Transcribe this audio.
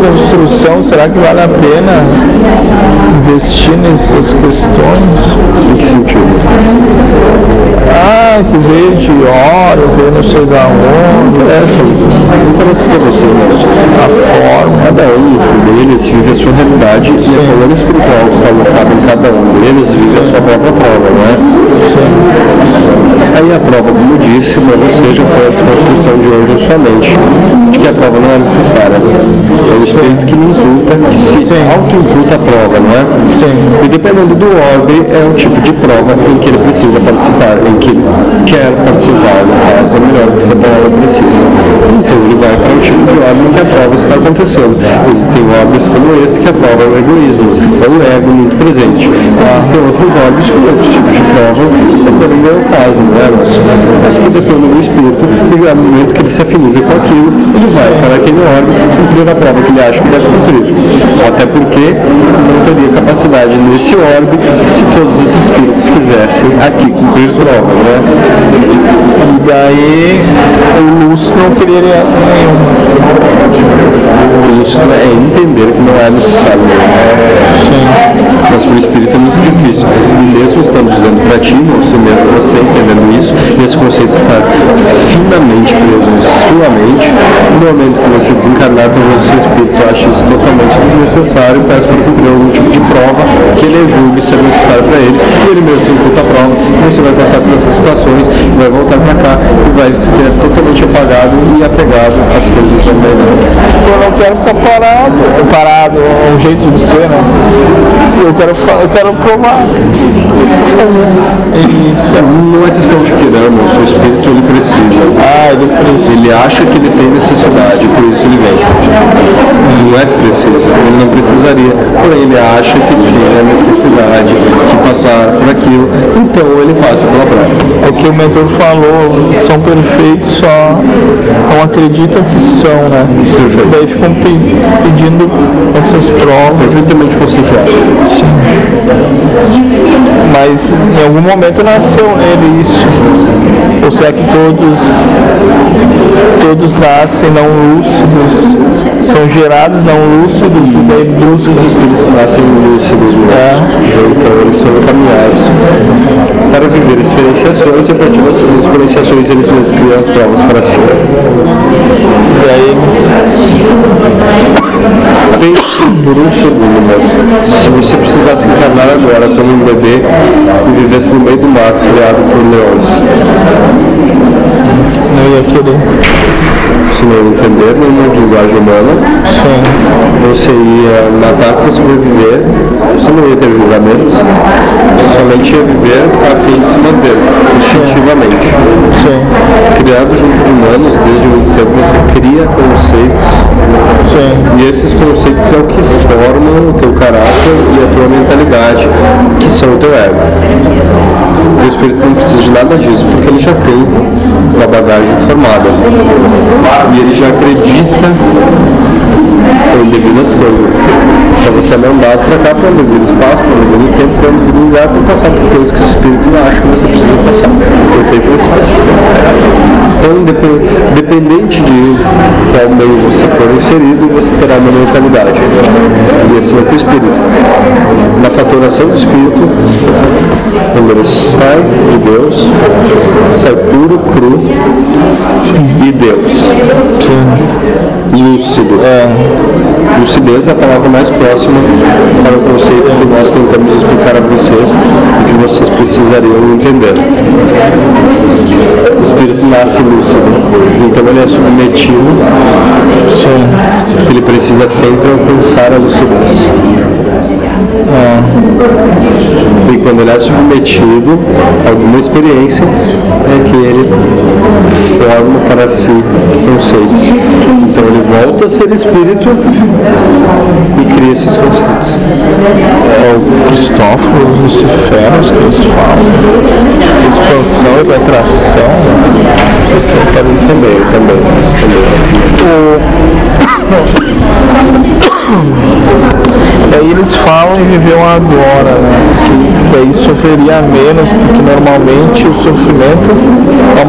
desconstrução, será que vale a pena investir nessas questões? Em que sentido? Ah, que veio de ouro, veio não sei da onde. não interessa para você, a forma, cada um deles vive a sua realidade e a colônia espiritual que está alocada em cada um deles vive a sua própria prova, não é? Aí a prova, disse, talvez seja foi a desconstrução de hoje na sua mente, de que a prova não é necessária. É o espírito que me imputa, que se auto-imputa a prova, não é? Sim. E dependendo do orbe, é o tipo de prova em que ele precisa participar, em que quer participar, no caso, é melhor do que a palavra precisa. Então ele vai para o tipo de orbe em que a prova está acontecendo. Existem orbes como esse que a prova é o egoísmo, é o ego muito presente. Existem outros orbes com outros tipos de prova, dependendo do caso, não é? Mas, mas que depende do espírito, e no momento que ele se afiniza com aquilo, ele vai para aquele orbe cumprir a prova que ele acha que deve cumprir. Até porque não teria capacidade nesse orbe se todos os espíritos quisessem aqui cumprir prova, né? E daí o Lúcio não queria nenhum. Isso é entender que não é necessário. Mas para o espírito é muito difícil. E mesmo estamos dizendo para ti, você mesmo você entendendo e esse conceito está finamente preso em sua mente, no momento que você desencarnar, talvez o seu espírito ache isso totalmente desnecessário, peça para cumprir algum tipo de prova que ele julgue ser necessário para ele, e ele mesmo se imputa a prova, e você vai passar por essas situações, vai voltar para cá e vai ter totalmente apagado e apegado às coisas também. Eu não quero ficar parado. Parado é um jeito de ser, né? Eu quero, eu quero provar. Isso. Não é questão de querer. O seu espírito ele precisa. Ah, ele precisa. Ele acha que ele tem necessidade, por isso ele vem. Não é que precisa, ele não precisaria. Porém, ele acha que tem a necessidade de passar por aquilo, então ele passa pela prova. É que o mentor falou, são perfeitos, só não acreditam que são, né? Daí ficam pe- pedindo essas provas. Perfeitamente conceituado. Mas em algum momento nasceu nele isso. Ou será que todos, todos nascem não lúcidos, são gerados não lúcidos e daí buscam Os espíritos nascem lúcidos mesmo. Então eles são encaminhados para viver experienciações e a partir dessas experienciações eles mesmos criam as provas para si. E aí Pense por um segundo, mas se você precisasse encarnar agora como um bebê e vivesse no meio do mato criado por leões, não ia querer. você não entender nenhuma linguagem humana, Sim. você ia matar para sobreviver, você não ia ter julgamentos, você somente ia viver a fim de se manter, instintivamente. Sim. Criado junto de humanos, desde muito cedo você cria conceitos. E esses conceitos é o que formam o teu caráter e a tua mentalidade, que são o teu ego. O espírito não precisa de nada disso, porque ele já tem uma bagagem formada. E ele já acredita em devidas coisas. Então você não dá para cá para um devido espaço, para um devido tempo, para um devido lugar, para passar por coisas que o espírito acha que você precisa passar. Perfeito processo. Então, depe- dependente de qual meio você for inserido, você terá uma mentalidade. E assim é com o espírito. Na fatoração do espírito, quando ele sai de Deus, sai puro, cru e Deus. Lúcido. Lucidez é a palavra mais próxima para o conceito que nós tentamos explicar a vocês e que vocês precisariam entender. Nasce lúcido, então ele é submetido, ele precisa sempre alcançar a lucidez. E quando ele é submetido a alguma experiência, é que ele forma para si conceitos. Então ele volta a ser espírito e cria esses conceitos. É o Cristóforo, os Luciferos que eles falam. Expansão e retração. Assim, parece Também, também, Daí eles falam em viver um agora, né? Que daí sofreria menos, porque normalmente o sofrimento é